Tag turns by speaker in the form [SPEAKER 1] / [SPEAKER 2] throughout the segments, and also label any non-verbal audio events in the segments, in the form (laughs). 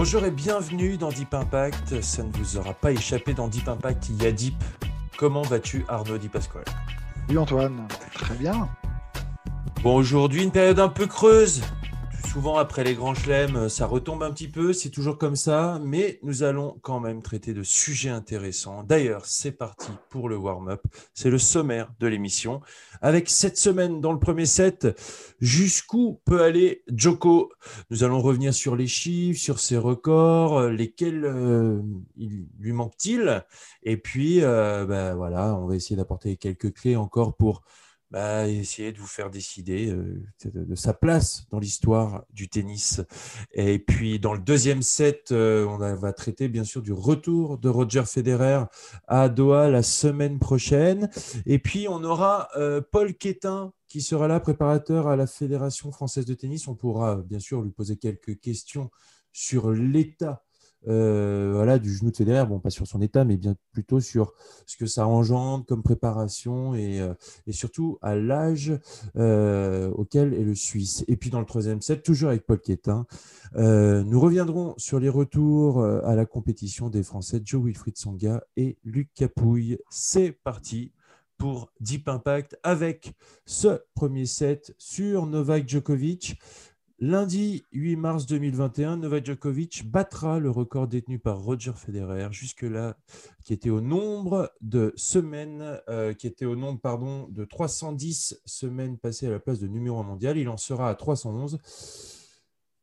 [SPEAKER 1] Bonjour et bienvenue dans Deep Impact. Ça ne vous aura pas échappé dans Deep Impact, il y a Deep. Comment vas-tu Arnaud Di Pasquale?
[SPEAKER 2] Oui Antoine, très bien.
[SPEAKER 1] Bon, aujourd'hui, une période un peu creuse. Souvent, après les grands chelems, ça retombe un petit peu, c'est toujours comme ça, mais nous allons quand même traiter de sujets intéressants. D'ailleurs, c'est parti pour le warm-up. C'est le sommaire de l'émission. Avec cette semaine dans le premier set, jusqu'où peut aller Joko? Nous allons revenir sur les chiffres, sur ses records, euh, lesquels euh, lui manque-t-il? Et puis, euh, ben voilà, on va essayer d'apporter quelques clés encore pour bah, essayer de vous faire décider euh, de, sa place dans l'histoire du tennis. Et puis dans le deuxième set, euh, on va traiter bien sûr du retour de Roger Federer à Doha la semaine prochaine. Et puis on aura euh, Paul Quétin qui sera là, préparateur à la Fédération française de tennis. On pourra bien sûr lui poser quelques questions sur l'état euh, voilà, du genou de Federer, bon, pas sur son état, mais bien plutôt sur ce que ça engendre comme préparation et, euh, surtout à l'âge euh, auquel est le Suisse. Et puis dans le troisième set, toujours avec Paul Quétin, nous reviendrons sur les retours à la compétition des Français Joe Wilfried Songa et Luc Capouille. C'est parti pour Deep Impact avec ce premier set sur Novak Djokovic. Lundi 8 mars 2021, Novak Djokovic battra le record détenu par Roger Federer, jusque-là, qui était au nombre de semaines, euh, qui était au nombre, de 310 semaines passées à la place de numéro 1 mondial. Il en sera à 311.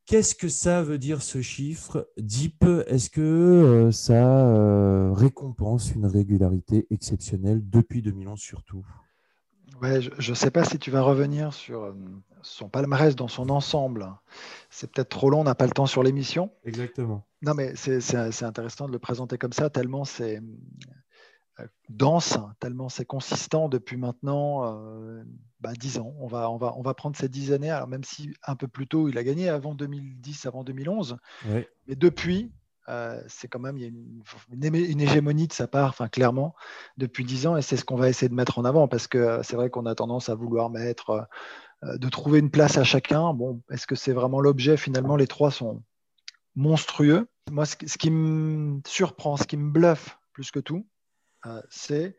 [SPEAKER 1] Qu'est-ce que ça veut dire ce chiffre? Deep, est-ce que euh, ça euh, récompense une régularité exceptionnelle depuis 2011 surtout?
[SPEAKER 2] Ouais, je ne sais pas si tu vas revenir sur son palmarès dans son ensemble. C'est peut-être trop long, on n'a pas le temps sur l'émission.
[SPEAKER 1] Exactement.
[SPEAKER 2] Non, mais c'est intéressant de le présenter comme ça, tellement c'est euh, dense, tellement c'est consistant depuis maintenant euh, bah, 10 ans. On va, on, va, on va prendre ces 10 années, alors même si un peu plus tôt, il a gagné avant 2010, avant 2011.
[SPEAKER 1] Oui.
[SPEAKER 2] Mais depuis, euh, c'est quand même il y a une, une, une, hégémonie de sa part, enfin clairement, depuis dix ans, et c'est ce qu'on va essayer de mettre en avant, parce que c'est vrai qu'on a tendance à vouloir mettre, euh, de trouver une place à chacun. Bon, est-ce que c'est vraiment l'objet? Finalement, les trois sont monstrueux. Moi, ce, qui me surprend, ce qui me bluffe plus que tout, euh, c'est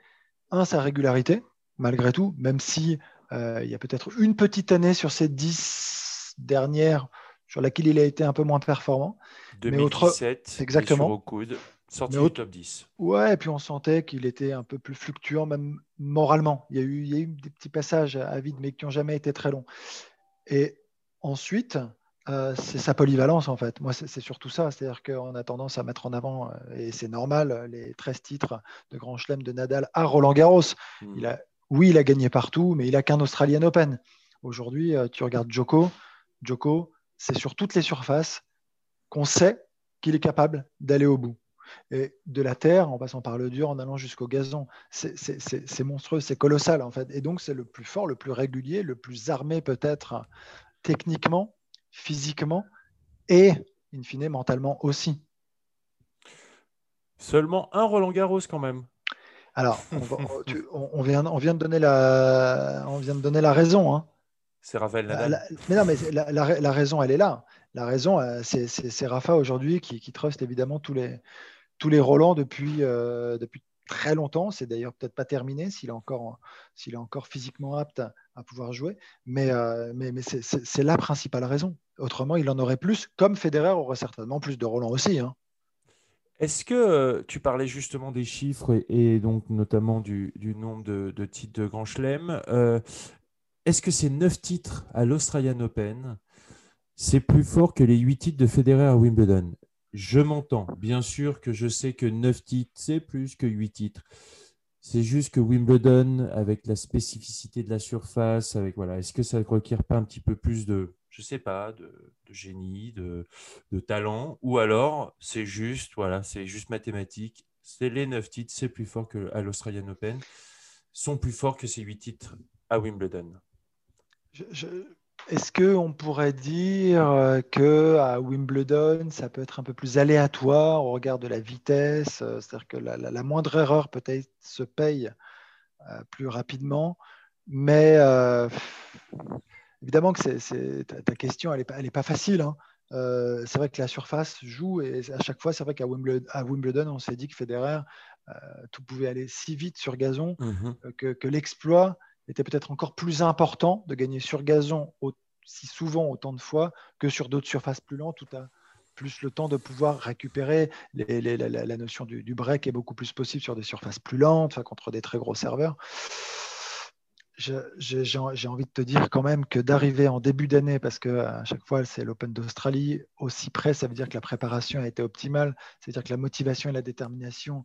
[SPEAKER 2] un sa régularité, malgré tout, même si euh, il y a peut-être une petite année sur ces dix dernières sur laquelle il a été un peu moins performant.
[SPEAKER 1] 2017,
[SPEAKER 2] mais autre... exactement.
[SPEAKER 1] Au coude, sorti du top 10.
[SPEAKER 2] Ouais, et puis on sentait qu'il était un peu plus fluctuant, même moralement. Il y a eu, il y a eu des petits passages à vide, mais qui n'ont jamais été très longs. Et ensuite, euh, c'est sa polyvalence en fait. Moi, c'est surtout ça. C'est-à-dire qu'on a tendance à mettre en avant, euh, et c'est normal, les 13 titres de Grand Chelem de Nadal à Roland Garros.
[SPEAKER 1] Hmm.
[SPEAKER 2] Il a, oui, il a gagné partout, mais il a qu'un Australian Open. Aujourd'hui, euh, tu regardes Joko. Joko, c'est sur toutes les surfaces qu'on sait qu'il est capable d'aller au bout. Et de la terre, en passant par le dur, en allant jusqu'au gazon, c'est monstrueux, c'est colossal en fait. Et donc c'est le plus fort, le plus régulier, le plus armé peut-être techniquement, physiquement et, in fine, mentalement aussi.
[SPEAKER 1] Seulement un Roland Garros quand même.
[SPEAKER 2] Alors, on, va, (laughs) tu, on, on, vient, on, vient, de donner la, on vient de donner la raison. Hein.
[SPEAKER 1] C'est Raphaël Nadal.
[SPEAKER 2] La, mais non, mais la, la, la, raison, elle est là. La raison, euh, c'est Rafa aujourd'hui qui, qui truste évidemment tous les, tous les Roland depuis, euh, depuis très longtemps. C'est d'ailleurs peut-être pas terminé s'il est, encore, s'il est encore physiquement apte à, pouvoir jouer. Mais, euh, mais, c'est la principale raison. Autrement, il en aurait plus, comme Federer aurait certainement plus de Roland aussi. Hein.
[SPEAKER 1] Est-ce que euh, tu parlais justement des chiffres et, donc notamment du, du nombre de, de, titres de Grand Chelem Est-ce que ces neuf titres à l'Australian Open, c'est plus fort que les huit titres de Federer à Wimbledon? Je m'entends. Bien sûr que je sais que neuf titres, c'est plus que huit titres. C'est juste que Wimbledon, avec la spécificité de la surface, avec voilà, est-ce que ça ne requiert pas un petit peu plus de, je sais pas, de, génie, de, talent, ou alors c'est juste, voilà, c'est juste mathématique. C'est les neuf titres, c'est plus fort que à l'Australian Open, sont plus forts que ces huit titres à Wimbledon.
[SPEAKER 2] Est-ce qu'on pourrait dire euh, que à Wimbledon, ça peut être un peu plus aléatoire au regard de la vitesse euh, C'est-à-dire que la, moindre erreur peut-être se paye euh, plus rapidement. Mais évidemment que ta, question, elle n'est pas, facile. Hein. c'est vrai que la surface joue et à chaque fois, c'est vrai qu'à Wimbledon, on s'est dit que Federer, tout pouvait aller si vite sur gazon mmh que, que l'exploit était peut-être encore plus important de gagner sur gazon si souvent autant de fois que sur d'autres surfaces plus lentes où tu as plus le temps de pouvoir récupérer. la, notion du, break est beaucoup plus possible sur des surfaces plus lentes, contre des très gros serveurs. J'ai envie de te dire quand même que d'arriver en début d'année, parce que à chaque fois c'est l'Open d'Australie, aussi près, ça veut dire que la préparation a été optimale, c'est-à-dire que la motivation et la détermination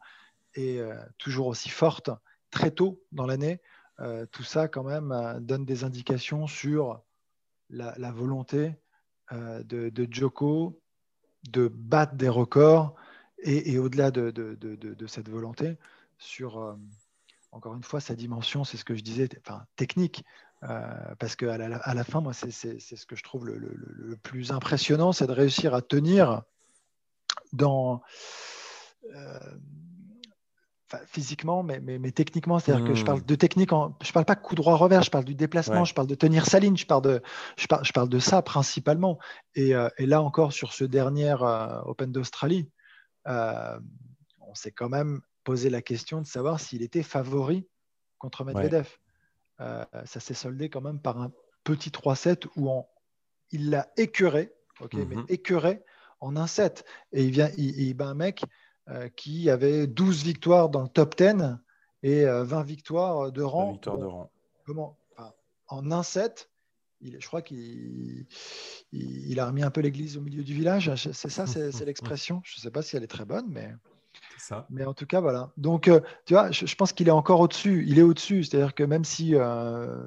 [SPEAKER 2] est euh, toujours aussi forte très tôt dans l'année. Euh, tout ça, quand même, euh, donne des indications sur la, volonté euh, de, Joko de battre des records et, au-delà de, cette volonté, sur, encore une fois, sa dimension, c'est ce que je disais, enfin, technique. parce qu'à la, à la fin, moi, c'est ce que je trouve le plus impressionnant, c'est de réussir à tenir dans, physiquement, mais, mais, techniquement, c'est-à-dire que je parle hmm. de technique, en, je parle pas coup droit revers, je parle du déplacement, je parle de tenir sa ligne, je parle de, je parle, je parle de ça principalement. Et, euh, et, là encore, sur ce dernier euh, Open d'Australie, euh, on s'est quand même posé la question de savoir s'il était favori contre Medvedev. ça s'est soldé quand même par un petit 3-7 où il l'a écœuré, ok, mais mhm. écœuré en un set. Et il vient, il, il bat un mec qui avait 12 victoires dans le top 10 et 20 euh, victoires de rang.
[SPEAKER 1] de rang.
[SPEAKER 2] Comment En un set, il, je crois qu'il il, a remis un peu l'église au milieu du village. C'est ça, c'est (laughs) l'expression. Je ne sais pas si elle est très bonne, mais. Ça. Mais en tout cas, voilà. Donc, euh, tu vois, je, pense qu'il est encore au-dessus. Il est au-dessus. C'est-à-dire que même si,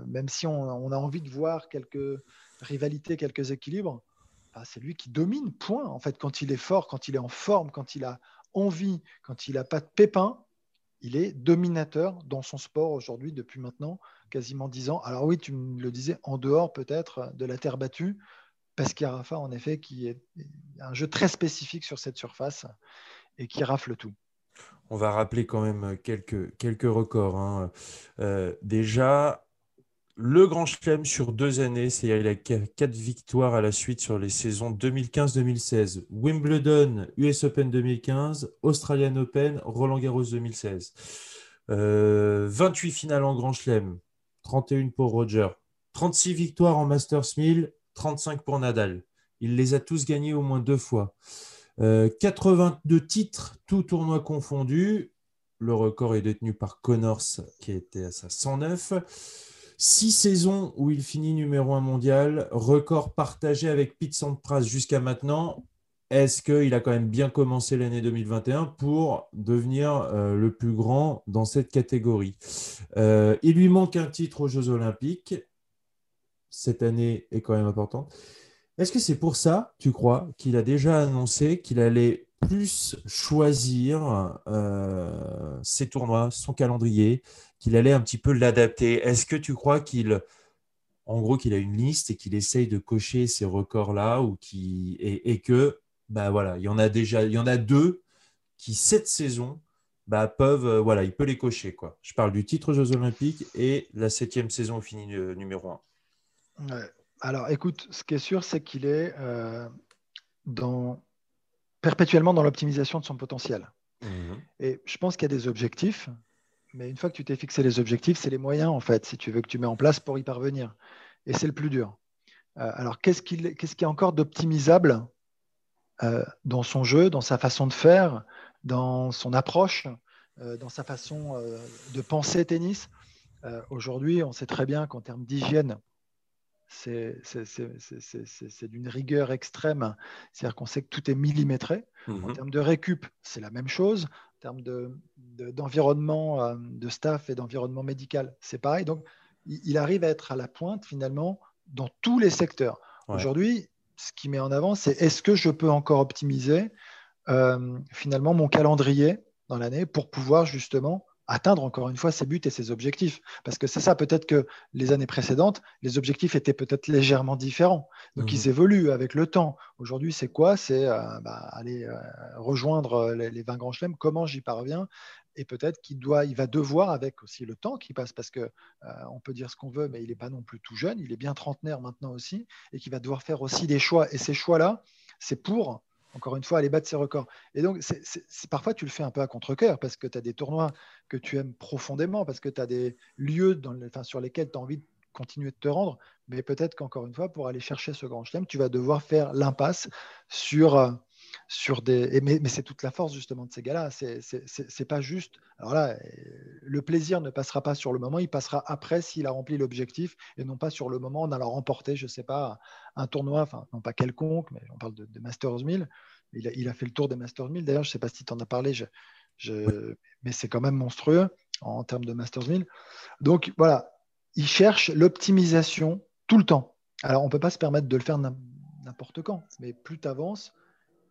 [SPEAKER 2] même si on, on, a envie de voir quelques rivalités, quelques équilibres, bah, c'est lui qui domine, point. En fait, quand il est fort, quand il est en forme, quand il a envie, quand il n'a pas de pépin, il est dominateur dans son sport aujourd'hui depuis maintenant quasiment dix ans. Alors oui, tu me le disais, en dehors peut-être de la terre battue, parce Rafa en effet qui est un jeu très spécifique sur cette surface et qui rafle tout.
[SPEAKER 1] On va rappeler quand même quelques, quelques records. Hein. Euh, déjà, le Grand Chelem sur deux années, c'est-à-dire il a quatre victoires à la suite sur les saisons 2015-2016. Wimbledon, US Open 2015, Australian Open, Roland Garros 2016. 28 euh, finales en Grand Chelem, 31 pour Roger, 36 victoires en Masters 1000, 35 pour Nadal. Il les a tous gagnés au moins deux fois. 82 euh, titres, tous tournois confondus. Le record est détenu par Connors, qui était à sa 109. Six saisons où il finit numéro un mondial, record partagé avec Pete Sampras jusqu'à maintenant. Est-ce qu'il a quand même bien commencé l'année 2021 pour devenir euh, le plus grand dans cette catégorie? Euh, Il lui manque un titre aux Jeux Olympiques. Cette année est quand même importante. Est-ce que c'est pour ça, tu crois, qu'il a déjà annoncé qu'il allait plus choisir euh, ses tournois, son calendrier, qu'il allait un petit peu l'adapter. Est-ce que tu crois qu'il, en gros, qu'il a une liste et qu'il essaye de cocher ces records-là ou qui et, que, bah voilà, il y en a déjà, il y en a deux qui cette saison, bah, peuvent, euh, voilà, il peut les cocher quoi. Je parle du titre Jeux Olympiques et la septième saison finie euh, numéro un.
[SPEAKER 2] Alors, écoute, ce qui est sûr, c'est qu'il est, euh, dans perpétuellement dans l'optimisation de son potentiel. Mhm. Et je pense qu'il y a des objectifs mais une fois que tu t'es fixé les objectifs, c'est les moyens, en fait, si tu veux, que tu mets en place pour y parvenir. Et c'est le plus dur. Euh, alors, qu'est-ce qu'il y a encore d'optimisable euh, dans son jeu, dans sa façon de faire, dans son approche, euh, dans sa façon de penser tennis? Aujourd'hui, on sait très bien qu'en termes d'hygiène, c'est d'une rigueur extrême. C'est-à-dire qu'on sait que tout est millimétré. En mhm. termes de récup, c'est la même chose termes d'environnement de, de, staff et d'environnement médical. C'est pareil. Donc, il, arrive à être à la pointe finalement dans tous les secteurs. Aujourd'hui, ce qui met en avant, c'est est-ce que je peux encore optimiser euh, finalement mon calendrier dans l'année pour pouvoir justement atteindre encore une fois ses buts et ses objectifs. Parce que c'est ça, peut-être que les années précédentes, les objectifs étaient peut-être légèrement différents. Donc ils mhm. évoluent avec le temps. Aujourd'hui, c'est quoi? C'est euh, bah, aller euh, rejoindre les, les, 20 grands chelems. Comment j'y parviens? Et peut-être qu'il doit, il va devoir, avec aussi le temps qui passe, parce que on peut dire ce qu'on veut, mais il n'est pas non plus tout jeune, il est bien trentenaire maintenant aussi, et qu'il va devoir faire aussi des choix. Et ces choix-là, c'est pour encore une fois, aller battre ses records. Et donc, parfois, tu le fais un peu à contre-coeur parce que tu as des tournois que tu aimes profondément, parce que tu as des lieux sur lesquels tu as envie de continuer de te rendre. Mais peut-être qu'encore une fois, pour aller chercher ce grand chelem, tu vas devoir faire l'impasse sur, euh, sur des. mais, c'est toute la force justement de ces gars-là. C'est pas juste. Alors là, le plaisir ne passera pas sur le moment, il passera après s'il a rempli l'objectif et non pas sur le moment en allant remporter, je sais pas, un tournoi, enfin non pas quelconque, mais on parle de, Masters 1000. Il a, il a, fait le tour des Masters 1000. D'ailleurs, je sais pas si tu en as parlé, je, mais c'est quand même monstrueux en termes de Masters 1000. Donc voilà, il cherche l'optimisation tout le temps. Alors on peut pas se permettre de le faire n'importe quand, mais plus tu avances,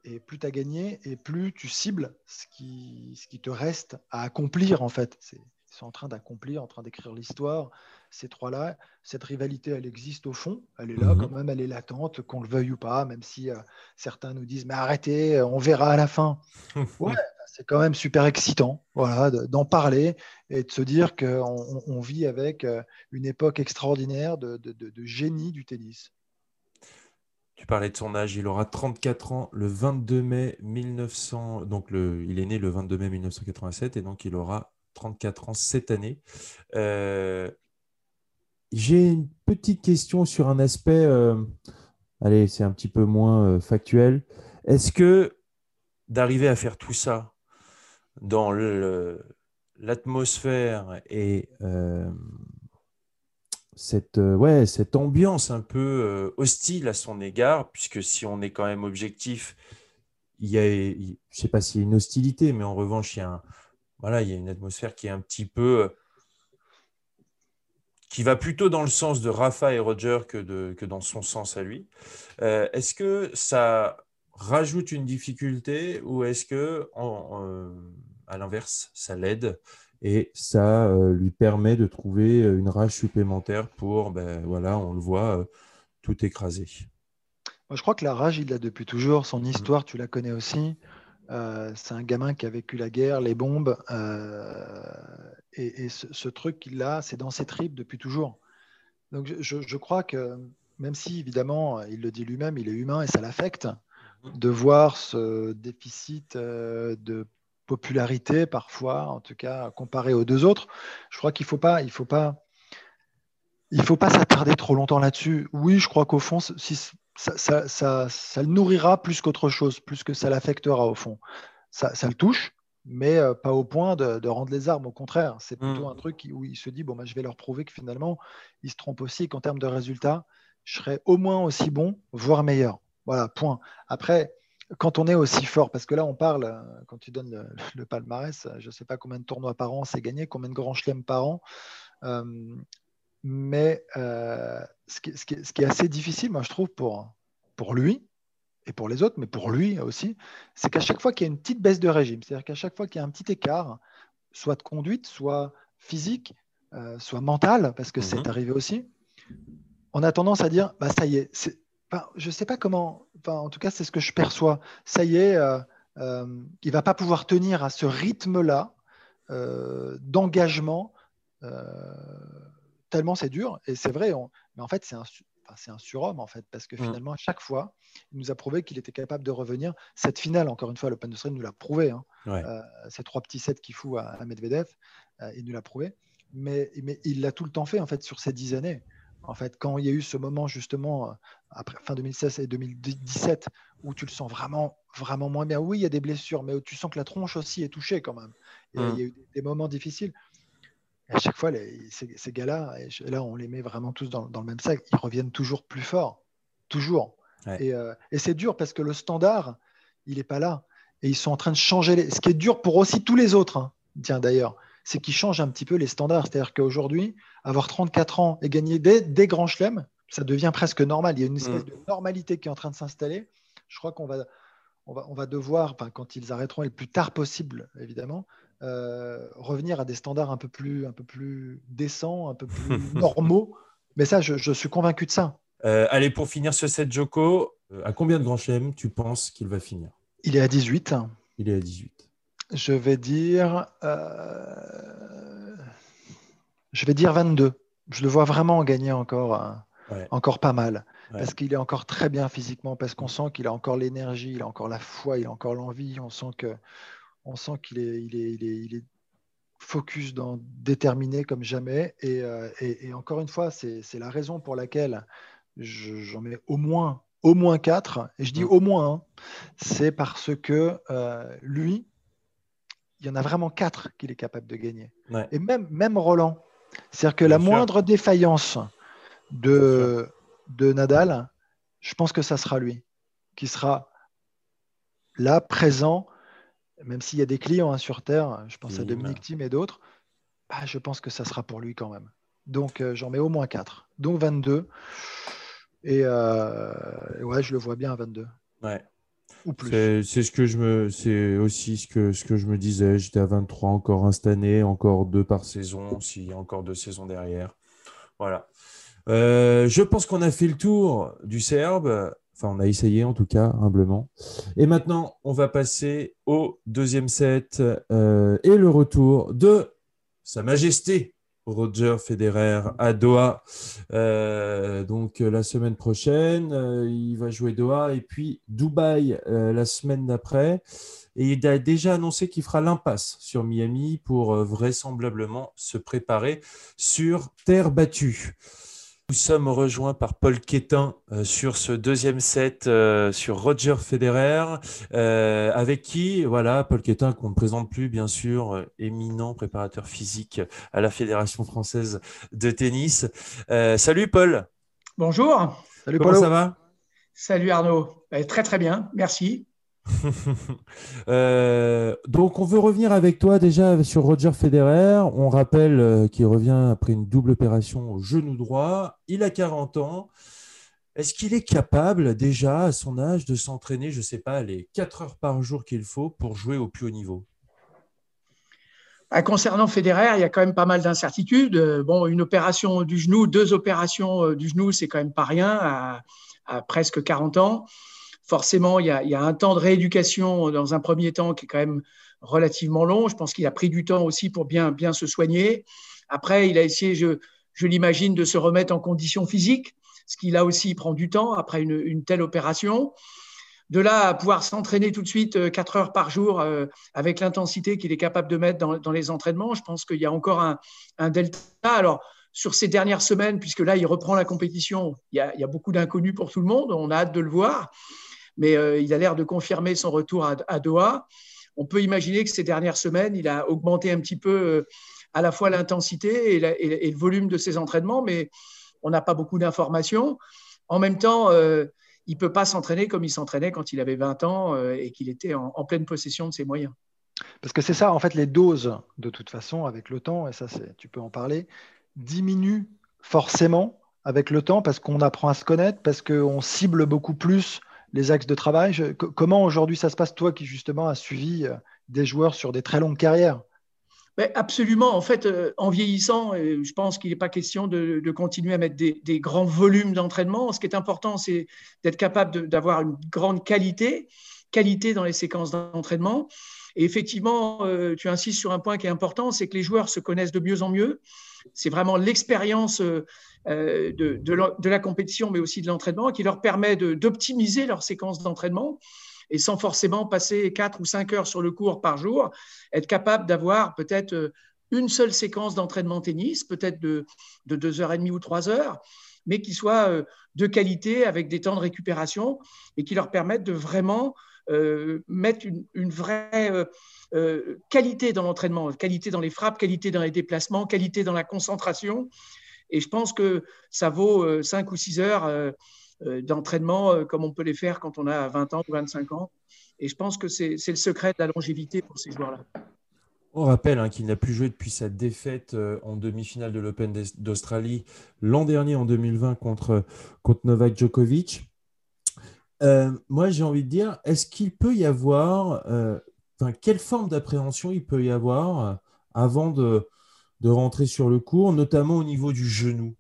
[SPEAKER 2] et plus tu as gagné, et plus tu cibles ce qui, ce qui te reste à accomplir, en fait. Ils sont en train d'accomplir, en train d'écrire l'histoire. Ces trois-là, cette rivalité, elle existe au fond. Elle est là, mhm. quand même, elle est latente, qu'on le veuille ou pas, même si euh, certains nous disent Mais arrêtez, on verra à la fin. (laughs) ouais, c'est quand même super excitant voilà, d'en parler et de se dire qu'on on vit avec euh, une époque extraordinaire de, de, de génie du tennis.
[SPEAKER 1] Tu parlais de son âge, il aura 34 ans le 22 mai 1900. Donc, le, il est né le 22 mai 1987 et donc il aura 34 ans cette année. Euh, j'ai une petite question sur un aspect. Euh, allez, c'est un petit peu moins euh, factuel. Est-ce que d'arriver à faire tout ça dans l'atmosphère et cette, euh, ouais, cette ambiance un peu euh, hostile à son égard, puisque si on est quand même objectif, il y a, je ne sais pas s'il y a une hostilité, mais en revanche, il y a, voilà, il y a une atmosphère qui est un petit peu. Euh, qui va plutôt dans le sens de Rafa et Roger que, de, que dans son sens à lui. est-ce que ça rajoute une difficulté ou est-ce que, à l'inverse, ça l'aide? Et ça euh, lui permet de trouver euh, une rage supplémentaire pour, ben, voilà, on le voit, euh, tout écraser.
[SPEAKER 2] Moi, je crois que la rage, il l'a depuis toujours. Son mmh. histoire, tu la connais aussi. c'est un gamin qui a vécu la guerre, les bombes. et, ce, truc qu'il a, c'est dans ses tripes depuis toujours. Donc je, je, crois que même si, évidemment, il le dit lui-même, il est humain et ça l'affecte, mmh. de voir ce déficit de popularité parfois, en tout cas comparé aux deux autres. Je crois qu'il ne faut pas, il faut pas, il faut pas s'attarder trop longtemps là-dessus. Oui, je crois qu'au fond, si, ça, ça, ça, le nourrira plus qu'autre chose, plus que ça l'affectera au fond. Ça, le touche, mais euh, pas au point de, rendre les armes. Au contraire, c'est plutôt mmh. un truc où il se dit bon, bah, je vais leur prouver que finalement, ils se trompent aussi, qu'en termes de résultats, je serai au moins aussi bon, voire meilleur. Voilà, point. Après, quand on est aussi fort, parce que là on parle, euh, quand tu donnes le, (laughs) palmarès, je ne sais pas combien de tournois par an c'est gagné, combien de grands chelems par an, euh, mais euh, ce, qui, est assez difficile, moi je trouve, pour, pour lui et pour les autres, mais pour lui aussi, c'est qu'à chaque fois qu'il y a une petite baisse de régime, c'est-à-dire qu'à chaque fois qu'il y a un petit écart, soit de conduite, soit physique, soit mental, parce que c'est mhm. arrivé aussi, on a tendance à dire, bah, ça y est, je ne sais pas comment, en tout cas, c'est ce que je perçois. Ça y est, euh, euh, il ne va pas pouvoir tenir à ce rythme-là euh, d'engagement, tellement c'est dur. Et c'est vrai, mais en fait, c'est un, un surhomme, en fait, parce que mm. finalement, à chaque fois, il nous a prouvé qu'il était capable de revenir. Cette finale, encore une fois, l'Open d'Australie nous l'a prouvé. Hein. ces trois petits sets qu'il fout à, Medvedev, il nous l'a prouvé. Mais, mais il l'a tout le temps fait, en fait, sur ces dix années. En fait, quand il y a eu ce moment justement euh, après fin 2016 et 2017 où tu le sens vraiment vraiment moins bien. Oui, il y a des blessures, mais tu sens que la tronche aussi est touchée quand même. Il y a eu des moments difficiles. à chaque fois, ces, gars-là, et là, on les met vraiment tous dans, le même sac. Ils reviennent toujours plus forts, toujours. Euh, et, c'est dur parce que le standard, il n'est pas là. et ils sont en train de changer. Les... Ce qui est dur pour aussi tous les autres, hein, tiens d'ailleurs, c'est qu'ils changent un petit peu les standards. C'est-à-dire qu'aujourd'hui, avoir 34 ans et gagner des, des grands chelems, ça devient presque normal. Il y a une espèce mm. de normalité qui est en train de s'installer. Je crois qu'on va, on va, on va devoir, quand ils arrêteront, et le plus tard possible, évidemment, euh, revenir à des standards un peu plus, un peu plus décents, un peu plus (laughs) normaux. Mais ça, je, suis convaincu de ça.
[SPEAKER 1] Euh, allez, pour finir ce set Joko, euh, à combien de grands chelems tu penses qu'il va finir?
[SPEAKER 2] Il est à 18.
[SPEAKER 1] Il est à 18.
[SPEAKER 2] Je vais dire, je vais dire 22. Je le vois vraiment gagner encore encore pas mal. Parce qu'il est encore très bien physiquement, parce qu'on sent qu'il a encore l'énergie, il a encore la foi, il a encore l'envie. On sent que, on sent qu'il est, il est, il est, focus, dans, déterminé comme jamais. Et, euh, encore une fois, c'est la raison pour laquelle j'en mets au moins, au moins 4. Et je dis au moins, hein. c'est parce que euh, lui, il y en a vraiment quatre qu'il est capable de gagner. Et même, même Roland. C'est-à-dire que la moindre défaillance de, de Nadal, je pense que ça sera lui qui sera là, présent, même s'il y a des clients hein, sur Terre, je pense à Dominique Thiem et d'autres, bah, je pense que ça sera pour lui quand même. Donc euh, j'en mets au moins 4, donc 22. Et euh, ouais, je le vois bien à 22.
[SPEAKER 1] Ouais. Ou plus. C'est ce que je me, c'est aussi ce que, ce que je me disais. J'étais à 23 encore un cette année, encore deux par saison, s'il y a encore deux saisons derrière. Voilà. Euh, je pense qu'on a fait le tour du Serbe. Enfin, on a essayé en tout cas, humblement. Et maintenant, on va passer au deuxième set euh, et le retour de Sa Majesté Roger Federer à Doha. Euh, donc la semaine prochaine, il va jouer Doha et puis Dubaï la semaine d'après. Et il a déjà annoncé qu'il fera l'impasse sur Miami pour vraisemblablement se préparer sur terre battue. Nous sommes rejoints par Paul Quétin euh, sur ce deuxième set euh, sur Roger Federer, euh, avec qui, voilà, Paul Quétin, qu'on ne présente plus, bien sûr, éminent préparateur physique à la Fédération française de tennis. salut Paul.
[SPEAKER 3] Bonjour.
[SPEAKER 1] Salut Comment ça va?
[SPEAKER 3] Salut Arnaud. Bah, très très bien, merci. (laughs)
[SPEAKER 1] Euh, donc, on veut revenir avec toi déjà sur Roger Federer. On rappelle euh, qu'il revient après une double opération au genou droit. Il a 40 ans. Est-ce qu'il est capable déjà à son âge de s'entraîner, je ne sais pas, les 4 heures par jour qu'il faut pour jouer au plus haut niveau?
[SPEAKER 3] Bah, Concernant Federer, il y a quand même pas mal d'incertitudes. Bon, une opération du genou, deux opérations euh, du genou, c'est quand même pas rien à presque 40 ans forcément, il y, a, un temps de rééducation dans un premier temps qui est quand même relativement long. Je pense qu'il a pris du temps aussi pour bien, se soigner. Après, il a essayé, je, je l'imagine, de se remettre en condition physique, ce qui là aussi prend du temps après une, telle opération. De là à pouvoir s'entraîner tout de suite 4 euh, heures par jour euh, avec l'intensité qu'il est capable de mettre dans, les entraînements, je pense qu'il y a encore un, delta. Alors, sur ces dernières semaines, puisque là, il reprend la compétition, il y a, il y a beaucoup d'inconnus pour tout le monde, on a hâte de le voir mais euh, il a l'air de confirmer son retour à, Doha. On peut imaginer que ces dernières semaines, il a augmenté un petit peu euh, à la fois l'intensité et, le volume de ses entraînements, mais on n'a pas beaucoup d'informations. En même temps, euh, il ne peut pas s'entraîner comme il s'entraînait quand il avait 20 ans et qu'il était en, pleine possession de ses moyens.
[SPEAKER 2] Parce que c'est ça, en fait, les doses, de toute façon, avec le temps, et ça, tu peux en parler, diminuent forcément avec le temps parce qu'on apprend à se connaître, parce qu'on cible beaucoup plus les axes de travail. comment aujourd'hui ça se passe, toi qui justement as suivi euh, des joueurs sur des très longues carrières?
[SPEAKER 3] Absolument. En fait, euh, en vieillissant, je pense qu'il n'est pas question de, continuer à mettre des, grands volumes d'entraînement. Ce qui est important, c'est d'être capable d'avoir une grande qualité, qualité dans les séquences d'entraînement. Et effectivement, euh, tu insistes sur un point qui est important, c'est que les joueurs se connaissent de mieux en mieux. C'est vraiment l'expérience euh, de, la, compétition, mais aussi de l'entraînement, qui leur permet d'optimiser leur séquence d'entraînement et sans forcément passer 4 ou 5 heures sur le cours par jour, être capable d'avoir peut-être euh, une seule séquence d'entraînement tennis, peut-être de, de 2 heures et demie ou 3 heures, mais qui soit euh, de qualité avec des temps de récupération et qui leur permettent de vraiment mettre une, vraie qualité dans l'entraînement, qualité dans les frappes, qualité dans les déplacements, qualité dans la concentration et je pense que ça vaut 5 euh, ou 6 heures euh, euh, d'entraînement comme on peut les faire quand on a 20 ans ou 25 ans. Et je pense que c'est le secret de la longévité pour ces joueurs-là.
[SPEAKER 1] On rappelle hein, qu'il n'a plus joué depuis sa défaite en demi-finale de l'Open d'Australie l'an dernier en 2020 contre, Novak Djokovic. Moi, j'ai envie de dire, est-ce qu'il peut y avoir, euh, quelle forme d'appréhension il peut y avoir avant de, de rentrer sur le cours, notamment au niveau du genou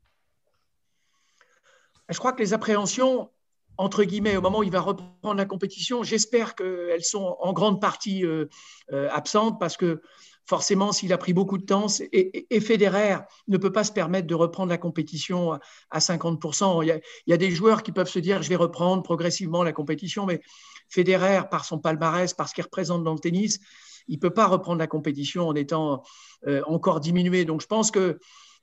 [SPEAKER 3] Je crois que les appréhensions, entre guillemets, au moment où il va reprendre la compétition, j'espère qu'elles sont en grande partie euh, euh, absentes parce que forcément, s'il a pris beaucoup de temps, et, et, Federer ne peut pas se permettre de reprendre la compétition à 50%. Il y, a, il y, a, des joueurs qui peuvent se dire, je vais reprendre progressivement la compétition, mais Federer, par son palmarès, par ce qu'il représente dans le tennis, il ne peut pas reprendre la compétition en étant euh, encore diminué. Donc, je pense que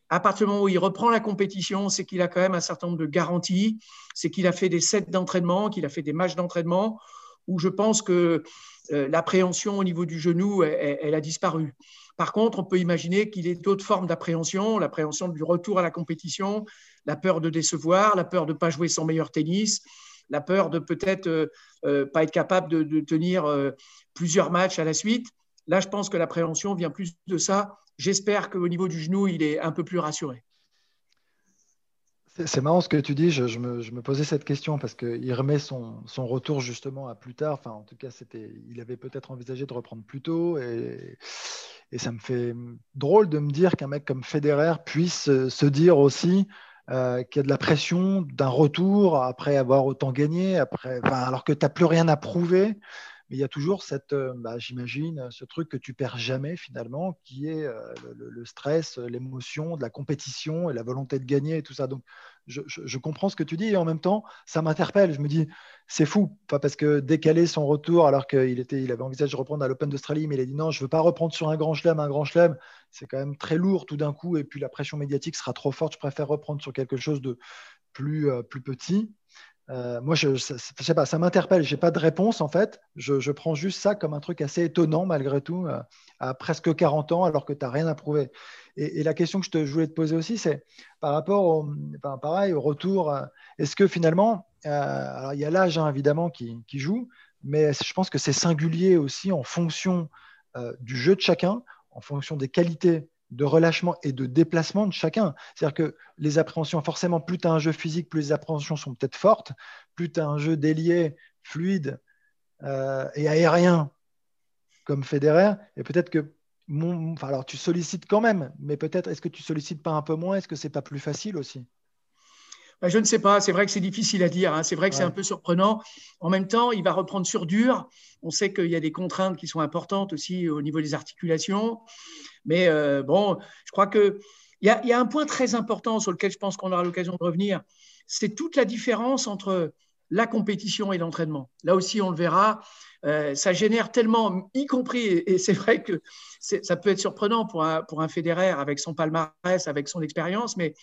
[SPEAKER 3] à partir du moment où il reprend la compétition, c'est qu'il a quand même un certain nombre de garanties, c'est qu'il a fait des sets d'entraînement, qu'il a fait des matchs d'entraînement, où je pense que euh, l'appréhension au niveau du genou, elle, a disparu. Par contre, on peut imaginer qu'il ait d'autres formes d'appréhension, l'appréhension du retour à la compétition, la peur de décevoir, la peur de ne pas jouer son meilleur tennis, la peur de peut-être euh, euh, pas être capable de, tenir plusieurs matchs à la suite. Là, je pense que l'appréhension vient plus de ça j'espère qu'au niveau du genou, il est un peu plus rassuré.
[SPEAKER 2] C'est marrant ce que tu dis, je, me, posais cette question parce qu'il remet son, retour justement à plus tard. Enfin, en tout cas, il avait peut-être envisagé de reprendre plus tôt et, ça me fait drôle de me dire qu'un mec comme Federer puisse se dire aussi euh, qu'il y a de la pression d'un retour après avoir autant gagné, après, alors que tu n'as plus rien à prouver mais il y a toujours cette, euh, bah, j'imagine, ce truc que tu perds jamais finalement, qui est euh, le, stress, l'émotion de la compétition et la volonté de gagner et tout ça. Donc, je, comprends ce que tu dis et en même temps, ça m'interpelle. Je me dis, c'est fou, parce que décaler son retour alors qu'il était, il avait envisagé de reprendre à l'Open d'Australie, mais il a dit non, je veux pas reprendre sur un grand chelem, un grand chelem, c'est quand même très lourd tout d'un coup et puis la pression médiatique sera trop forte. Je préfère reprendre sur quelque chose de plus, euh, plus petit. Euh, moi, je ne sais pas, ça m'interpelle. Je n'ai pas de réponse en fait. Je, prends juste ça comme un truc assez étonnant malgré tout, euh, à presque 40 ans, alors que tu n'as rien à prouver. Et, la question que je, voulais te poser aussi, c'est par rapport au, pareil, au retour. Est-ce que finalement, alors il y a l'âge hein, évidemment qui, joue, mais je pense que c'est singulier aussi en fonction du jeu de chacun, en fonction des qualités de relâchement et de déplacement de chacun. C'est-à-dire que les appréhensions, forcément, plus tu as un jeu physique, plus les appréhensions sont peut-être fortes, plus tu as un jeu délié, fluide euh, et aérien comme Federer, et peut-être que alors tu sollicites quand même, mais peut-être est-ce que tu sollicites pas un peu moins? Est-ce que c'est pas plus facile aussi?
[SPEAKER 3] Bah, je ne sais pas, c'est vrai que c'est difficile à dire, hein. c'est vrai que c'est un peu surprenant. En même temps, il va reprendre sur dur. On sait qu'il y a des contraintes qui sont importantes aussi au niveau des articulations. Mais euh, bon, je crois qu'il y, a, y a un point très important sur lequel je pense qu'on aura l'occasion de revenir. C'est toute la différence entre la compétition et l'entraînement. Là aussi, on le verra. Euh, ça génère tellement, y compris, et c'est vrai que ça peut être surprenant pour un, pour un fédéraire avec son palmarès, avec son expérience, mais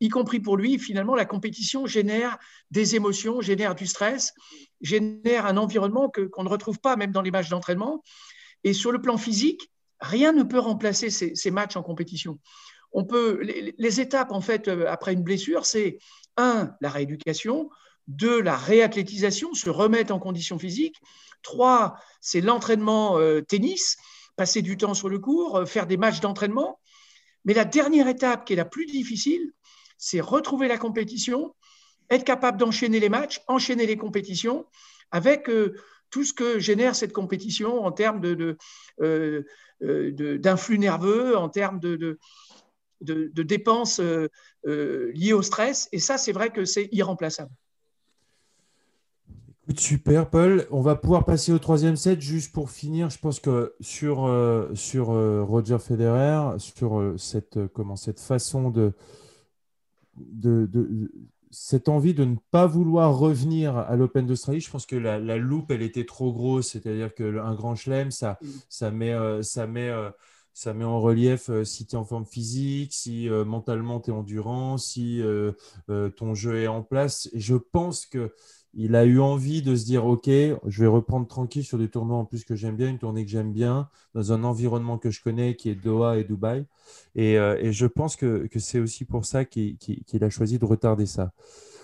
[SPEAKER 3] y compris pour lui, finalement, la compétition génère des émotions, génère du stress, génère un environnement qu'on ne retrouve pas même dans les matchs d'entraînement. Et sur le plan physique, rien ne peut remplacer ces, matchs en compétition. On peut, les, étapes, en fait, euh, après une blessure, c'est un, la rééducation, deux, la réathlétisation, se remettre en condition physique, trois, c'est l'entraînement euh, tennis, passer du temps sur le cours, euh, faire des matchs d'entraînement. Mais la dernière étape, qui est la plus difficile, c'est retrouver la compétition, être capable d'enchaîner les matchs, enchaîner les compétitions avec tout ce que génère cette compétition en termes de, euh, d'influx nerveux, en termes de, de, dépenses euh, euh, liées au stress. Et ça, c'est vrai que c'est irremplaçable.
[SPEAKER 1] Super, Paul. On va pouvoir passer au troisième set. Juste pour finir, je pense que sur, sur Roger Federer, sur cette, comment, cette façon de, de, cette envie de ne pas vouloir revenir à l'Open d'Australie, je pense que la, loupe, elle était trop grosse. C'est-à-dire qu'un grand chelem, ça, mm. ça met, euh, ça met, euh, ça met en relief euh, si tu es en forme physique, si mentalement tu es endurant, si ton jeu est en place. Et je pense que il a eu envie de se dire ok, je vais reprendre tranquille sur des tournois en plus que j'aime bien, une tournée que j'aime bien, dans un environnement que je connais qui est Doha et Dubaï. Et, euh, je pense que, c'est aussi pour ça qu'il a choisi de retarder ça.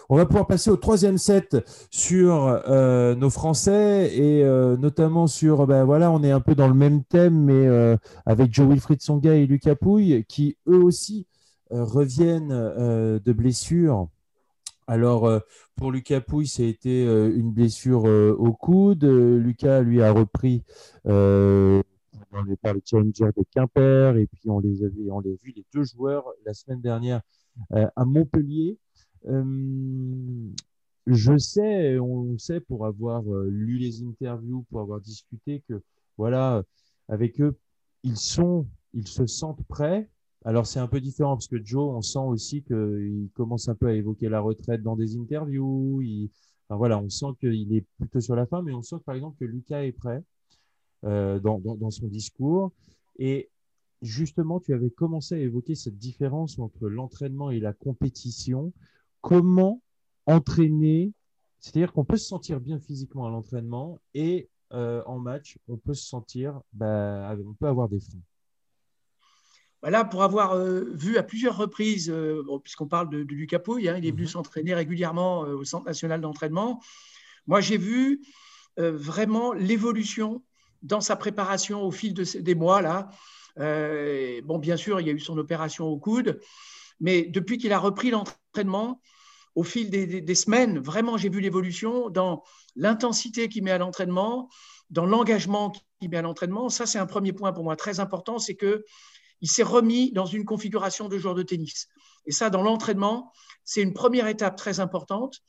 [SPEAKER 1] On va pouvoir passer au troisième set sur euh, nos Français et euh, notamment sur, ben voilà, on est un peu dans le même thème, mais avec Joe Wilfried Songa et Lucas Pouille, qui eux aussi reviennent de blessures. Alors, pour Lucas Pouille, ça a été une blessure au coude. Lucas, lui, a repris dans les, par les challengers de Quimper, et puis on les avait, on les a vu les deux joueurs la semaine dernière à Montpellier. Euh, je sais, on sait pour avoir euh, lu les interviews, pour avoir discuté que voilà, avec eux, ils sont, ils se sentent prêts. Alors c'est un peu différent parce que Joe, on sent aussi qu'il commence un peu à évoquer la retraite dans des interviews. Voilà, on sent qu'il est plutôt sur la fin, mais on sent par exemple que Lucas est prêt euh, dans, son discours. Et justement, tu avais commencé à évoquer cette différence entre l'entraînement et la compétition comment entraîner, c'est-à-dire qu'on peut se sentir bien physiquement à l'entraînement et euh, en match, on peut se sentir, bah, on peut avoir des freins.
[SPEAKER 3] Voilà, pour avoir euh, vu à plusieurs reprises, euh, puisqu'on parle de, Lucas Pouille, hein, il est venu mhm. s'entraîner régulièrement au Centre national d'entraînement. Moi, j'ai vu vraiment l'évolution dans sa préparation au fil de, des mois. Là. bon, bien sûr, il y a eu son opération au coude, mais depuis qu'il a repris l'entraînement, au fil des, semaines, vraiment, j'ai vu l'évolution dans l'intensité qu'il met à l'entraînement, dans l'engagement qu'il met à l'entraînement. Ça, c'est un premier point pour moi très important, c'est que il s'est remis dans une configuration de joueur de tennis. Et ça, dans l'entraînement, c'est une première étape très importante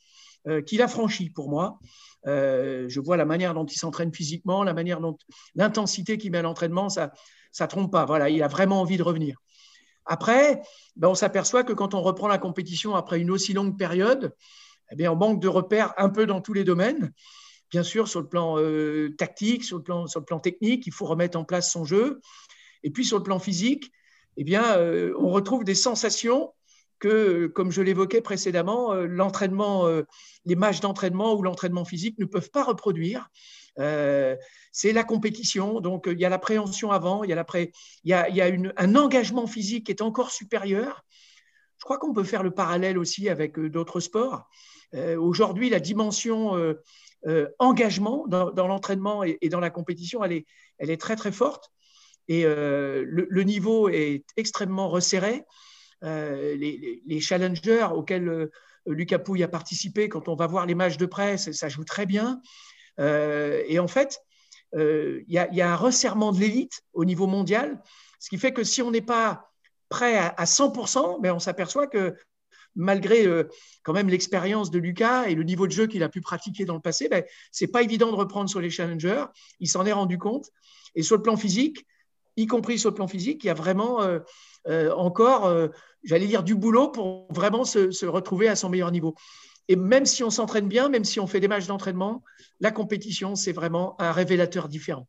[SPEAKER 3] euh, qu'il a franchie pour moi. Euh, je vois la manière dont il s'entraîne physiquement, la manière dont l'intensité qu'il met à l'entraînement, ça ne trompe pas. Voilà, il a vraiment envie de revenir. Après, ben, on s'aperçoit que quand on reprend la compétition après une aussi longue période, eh bien, on manque de repères un peu dans tous les domaines. Bien sûr, sur le plan euh, tactique, sur le plan, sur le plan technique, il faut remettre en place son jeu. Et puis sur le plan physique, eh bien, euh, on retrouve des sensations que, comme je l'évoquais précédemment, euh, l'entraînement, les matchs d'entraînement ou l'entraînement physique ne peuvent pas reproduire. Euh, c'est la compétition, donc il y a l'appréhension avant, il y a, y a, un engagement physique qui est encore supérieur. Je crois qu'on peut faire le parallèle aussi avec euh, d'autres sports. Euh, aujourd'hui, la dimension engagement dans, l'entraînement et, dans la compétition, est, elle est très très forte et le, niveau est extrêmement resserré. Les, les, challengers auxquels Lucas Pouille a participé, quand on va voir les matchs de presse, ça joue très bien. Euh, et en fait, euh, il y, a un resserrement de l'élite au niveau mondial, ce qui fait que si on n'est pas prêt à, 100%, mais ben, on s'aperçoit que malgré euh, quand même l'expérience de Lucas et le niveau de jeu qu'il a pu pratiquer dans le passé, ben, c'est pas évident de reprendre sur les challengers. Il s'en est rendu compte. Et sur le plan physique, y compris sur le plan physique, il y a vraiment encore, j'allais dire, du boulot pour vraiment se, retrouver à son meilleur niveau. Et même si on s'entraîne bien, même si on fait des matchs d'entraînement, la compétition, c'est vraiment un révélateur différent.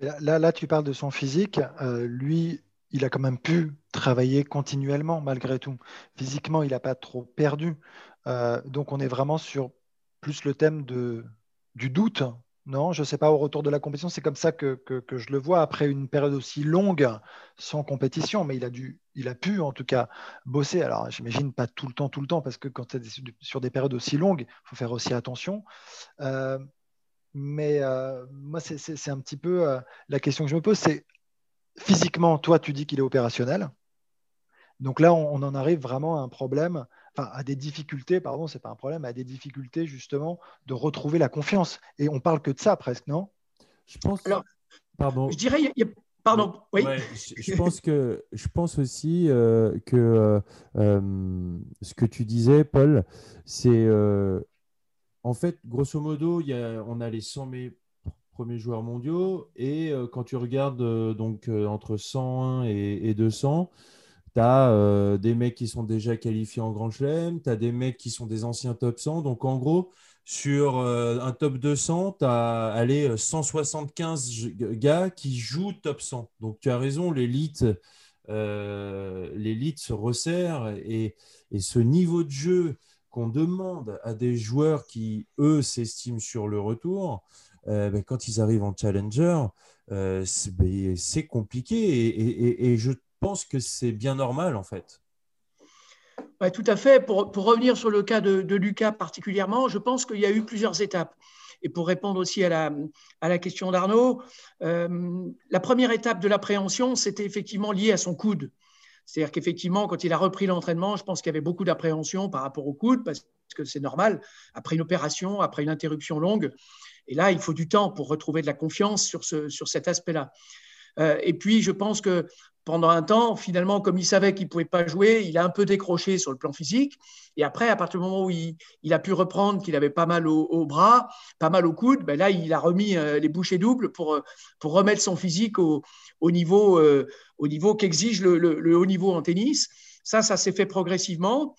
[SPEAKER 2] Là, là, tu parles de son physique. Euh, lui, il a quand même pu travailler continuellement malgré tout. Physiquement, il n'a pas trop perdu. Euh, donc, on est vraiment sur plus le thème de, du doute non, je ne sais pas, au retour de la compétition, c'est comme ça que, je le vois après une période aussi longue sans compétition, mais il a, dû, il a pu en tout cas bosser. Alors j'imagine pas tout le temps, tout le temps, parce que quand tu es sur des périodes aussi longues, il faut faire aussi attention. Euh, mais euh, moi, c'est un petit peu euh, la question que je me pose, c'est physiquement, toi, tu dis qu'il est opérationnel. Donc là, on, en arrive vraiment à un problème à des difficultés, pardon, c'est pas un problème, à des difficultés justement de retrouver la confiance. Et on parle que de ça presque, non?
[SPEAKER 1] Je pense. Alors,
[SPEAKER 3] pardon. Je dirais, pardon. Oui.
[SPEAKER 1] je, pense que je pense aussi euh, que euh, euh, ce que tu disais, Paul, c'est en fait, grosso modo, y a, on a les 100 premiers joueurs mondiaux et quand tu regardes donc entre 101 et, et 200 tu as euh, des mecs qui sont déjà qualifiés en Grand Chelem, tu as des mecs qui sont des anciens top 100. Donc, en gros, sur euh, un top 200, tu as allez, 175 gars qui jouent top 100. Donc, tu as raison, l'élite euh, l'élite se resserre et, ce niveau de jeu qu'on demande à des joueurs qui, eux, s'estiment sur le retour, ben, quand ils arrivent en challenger, ben, c'est compliqué. Et, et, et, je pense que c'est bien normal en fait.
[SPEAKER 3] tout à fait. Pour, revenir sur le cas de, Lucas particulièrement, je pense qu'il y a eu plusieurs étapes. Et pour répondre aussi à la, à la question d'Arnaud, euh, la première étape de l'appréhension, c'était effectivement lié à son coude. C'est-à-dire qu'effectivement, quand il a repris l'entraînement, je pense qu'il y avait beaucoup d'appréhension par rapport au coude, parce que c'est normal, après une opération, après une interruption longue. Et là, il faut du temps pour retrouver de la confiance sur, ce, sur cet aspect-là. Euh, et puis, je pense que pendant un temps, finalement, comme il savait qu'il ne pouvait pas jouer, il a un peu décroché sur le plan physique. Et après, à partir du moment où il, a pu reprendre, qu'il avait pas mal au, bras, pas mal au coude, ben là, il a remis euh, les bouchées doubles pour, euh, pour remettre son physique au, au niveau, au niveau qu'exige le, haut niveau en tennis. Ça, ça s'est fait progressivement.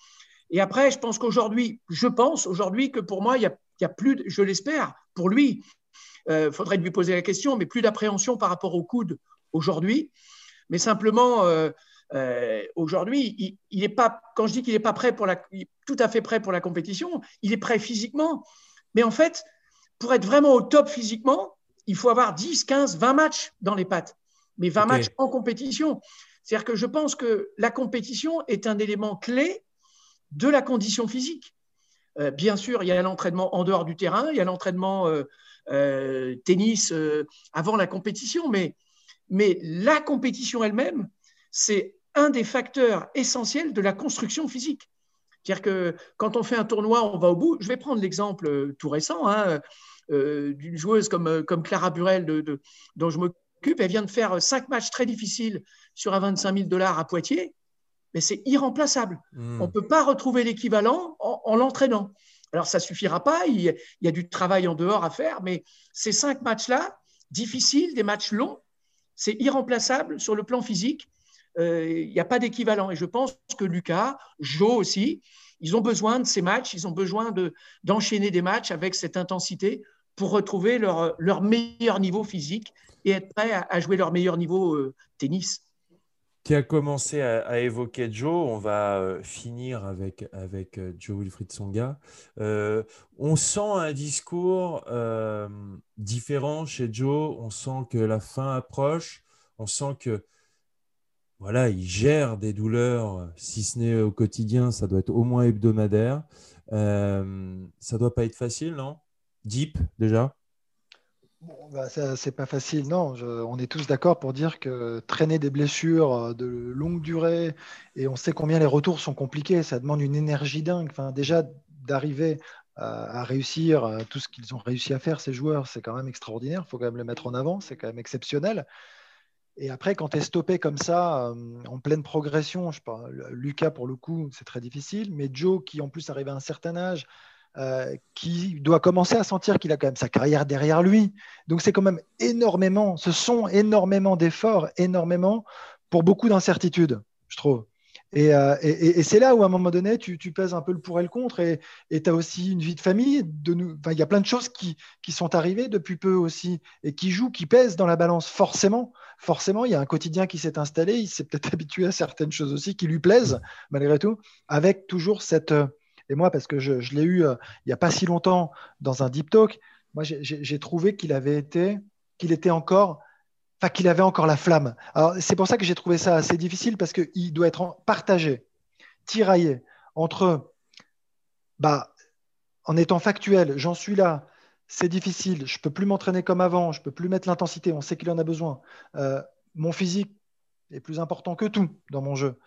[SPEAKER 3] Et après, je pense qu'aujourd'hui, je pense aujourd'hui que pour moi, il y a, a plus, je l'espère, pour lui, il euh, faudrait lui poser la question, mais plus d'appréhension par rapport au coude aujourd'hui. Mais simplement, euh, euh, aujourd'hui, il, n'est pas, quand je dis qu'il n'est pas prêt pour la, tout à fait prêt pour la compétition, il est prêt physiquement. Mais en fait, pour être vraiment au top physiquement, il faut avoir 10, 15, 20 matchs dans les pattes, mais 20 matchs en compétition. C'est-à-dire que je pense que la compétition est un élément clé de la condition physique. bien sûr, il y a l'entraînement en dehors du terrain, il y a l'entraînement euh, tennis euh, avant la compétition, mais, mais la compétition elle-même, c'est un des facteurs essentiels de la construction physique. C'est-à-dire que quand on fait un tournoi, on va au bout. Je vais prendre l'exemple euh, tout récent hein, d'une joueuse comme, comme Clara Burel, de, dont je m'occupe. Elle vient de faire cinq matchs très difficiles sur un 25 000 dollars à Poitiers, mais c'est irremplaçable. Hmm. On ne peut pas retrouver l'équivalent en l'entraînant. Alors, ça ne suffira pas, il y, a, du travail en dehors à faire, mais ces cinq matchs-là, difficiles, des matchs longs, c'est irremplaçable sur le plan physique. Euh, il n'y a pas d'équivalent. Et je pense que Lucas, Jo aussi, ils ont besoin de ces matchs, ils ont besoin d'enchaîner des matchs avec cette intensité pour retrouver leur, leur meilleur niveau physique et être prêts à, jouer leur meilleur niveau euh, tennis
[SPEAKER 1] qui a commencé à, évoquer Joe. On va euh, finir avec, avec euh, Joe Wilfried Songa. Euh, on sent un discours différent chez Joe. On sent que la fin approche. On sent que voilà, il gère des douleurs, si ce n'est au quotidien, ça doit être au moins hebdomadaire. ça doit pas être facile, non? Deep déjà?
[SPEAKER 2] Bon, bah, c'est pas facile, non. on est tous d'accord pour dire que traîner des blessures euh, de longue durée, et on sait combien les retours sont compliqués, ça demande une énergie dingue. Enfin, déjà, d'arriver à, réussir euh, tout ce qu'ils ont réussi à faire, ces joueurs, c'est quand même extraordinaire. Il faut quand même le mettre en avant, c'est quand même exceptionnel. Et après, quand tu es stoppé comme ça, euh, en pleine progression, Lucas, pour le coup, c'est très difficile, mais Joe, qui en plus arrive à un certain âge, euh, qui doit commencer à sentir qu'il a quand même sa carrière derrière lui. Donc c'est quand même énormément, ce sont énormément d'efforts, énormément pour beaucoup d'incertitudes, je trouve. Et, euh, c'est là où à un moment donné, tu, pèses un peu le pour et le contre, et tu as aussi une vie de famille. Il y a plein de choses qui, qui, sont arrivées depuis peu aussi, et qui jouent, qui pèsent dans la balance, forcément. Forcément, il y a un quotidien qui s'est installé, il s'est peut-être (laughs) habitué à certaines choses aussi qui lui plaisent, malgré tout, avec toujours cette, et moi, parce que je, l'ai eu euh, il n'y a pas si longtemps dans un deep talk, moi j'ai trouvé qu'il avait été, qu'il était encore, enfin qu'il avait encore la flamme. Alors c'est pour ça que j'ai trouvé ça assez difficile parce qu'il doit être partagé, tiraillé entre, bah, en étant factuel, j'en suis là, c'est difficile, je peux plus m'entraîner comme avant, je peux plus mettre l'intensité, on sait qu'il en a besoin. Euh, mon physique est plus important que tout dans mon jeu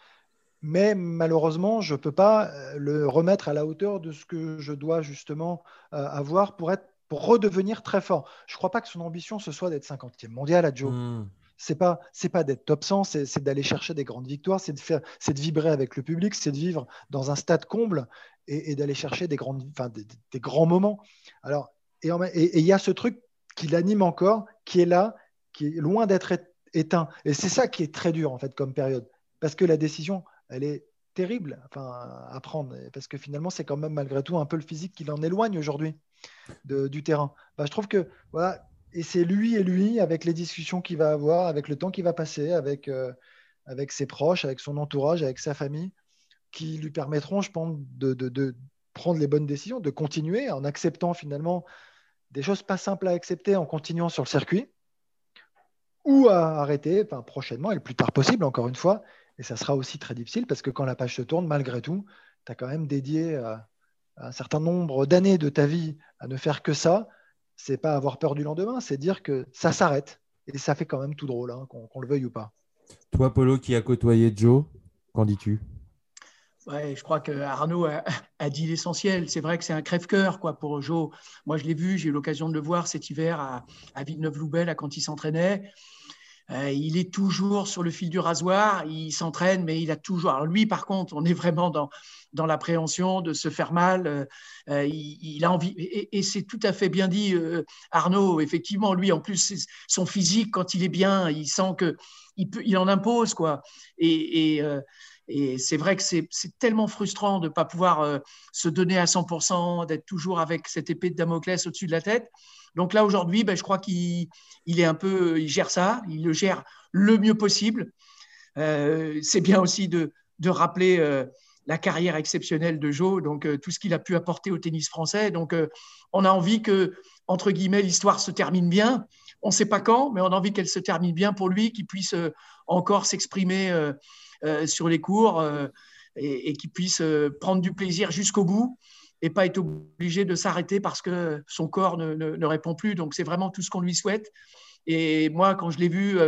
[SPEAKER 2] mais malheureusement, je ne peux pas euh, le remettre à la hauteur de ce que je dois justement euh, avoir pour, être, pour redevenir très fort. Je ne crois pas que son ambition, ce soit d'être 50e mondial à Joe. Hmm. C'est pas c'est pas d'être top 100, c'est d'aller chercher des grandes victoires, c'est de faire c'est de vibrer avec le public, c'est de vivre dans un stade comble et, d'aller chercher des grandes enfin, des, grands moments. Alors et il y a ce truc qui l'anime encore, qui est là, qui est loin d'être éteint. Et c'est ça qui est très dur en fait comme période, parce que la décision elle est terrible enfin, à prendre, parce que finalement, c'est quand même malgré tout un peu le physique qui l'en éloigne aujourd'hui du terrain. Bah, je trouve que, voilà, et c'est lui et lui, avec les discussions qu'il va avoir, avec le temps qu'il va passer, avec, euh, avec ses proches, avec son entourage, avec sa famille, qui lui permettront, je pense, de, de, prendre les bonnes décisions, de continuer en acceptant finalement des choses pas simples à accepter en continuant sur le circuit, ou à arrêter enfin, prochainement et le plus tard possible, encore une fois, Et ça sera aussi très difficile parce que quand la page se tourne, malgré tout, tu as quand même dédié un certain nombre d'années de ta vie à ne faire que ça. C'est pas avoir peur du lendemain, c'est dire que ça s'arrête. Et ça fait quand même tout drôle, hein, qu'on le veuille ou pas.
[SPEAKER 1] Toi, Polo, qui a côtoyé Joe, qu'en dis-tu?
[SPEAKER 3] Ouais, je crois que Arnaud a, dit l'essentiel. C'est vrai que c'est un crève-cœur quoi pour Joe. Moi, je l'ai vu, j'ai eu l'occasion de le voir cet hiver à, à Villeneuve-Loubel, quand il s'entraînait. Euh, il est toujours sur le fil du rasoir, il s'entraîne, mais il a toujours. Alors lui, par contre, on est vraiment dans, dans l'appréhension de se faire mal. Euh, euh, il, a envie, et, c'est tout à fait bien dit, Arnaud. Effectivement, lui, en plus, son physique, quand il est bien, il sent que il, en impose, quoi. Et, et c'est vrai que c'est tellement frustrant de ne pas pouvoir se donner à 100%, d'être toujours avec cette épée de Damoclès au-dessus de la tête. Donc là, aujourd'hui, ben, je crois qu'il est un peu, il gère ça, il le gère le mieux possible. Euh, c'est bien aussi de, rappeler euh, la carrière exceptionnelle de Joe, donc tout ce qu'il a pu apporter au tennis français. Donc on a envie que, entre guillemets, l'histoire se termine bien. On ne sait pas quand, mais on a envie qu'elle se termine bien pour lui, qu'il puisse encore s'exprimer euh, sur les cours euh, et, et qu'il puisse euh, prendre du plaisir jusqu'au bout et pas être obligé de s'arrêter parce que son corps ne, répond plus. Donc c'est vraiment tout ce qu'on lui souhaite. Et moi, quand je l'ai vu,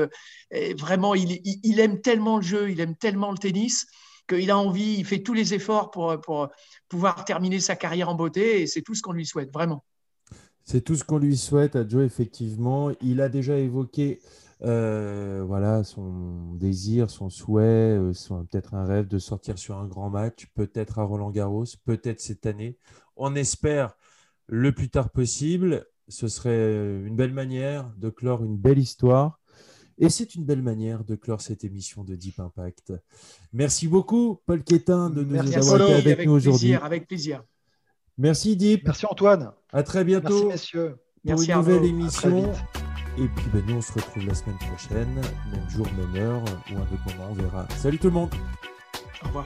[SPEAKER 3] vraiment, il, aime tellement le jeu, il aime tellement le tennis qu'il a envie, il fait tous les efforts pour, pour pouvoir terminer sa carrière en beauté. Et c'est tout ce qu'on lui souhaite, vraiment.
[SPEAKER 1] C'est tout ce qu'on lui souhaite à Joe, effectivement. Il a déjà évoqué euh, voilà, son désir, son souhait, euh, peut-être un rêve de sortir sur un grand match, peut-être à Roland Garros, peut-être cette année. On espère le plus tard possible. Ce serait une belle manière de clore une belle histoire. Et c'est une belle manière de clore cette émission de Deep Impact. Merci beaucoup, Paul Quétin, de nous avoir été avec, nous aujourd'hui.
[SPEAKER 3] Avec plaisir.
[SPEAKER 1] Merci, Deep.
[SPEAKER 2] Merci, Antoine.
[SPEAKER 1] À très bientôt.
[SPEAKER 2] Merci, messieurs.
[SPEAKER 1] Pour une nouvelle émission. Et puis ben, nous, on se retrouve la semaine prochaine, même jour, même heure, ou un on verra. Salut tout le monde
[SPEAKER 3] Au revoir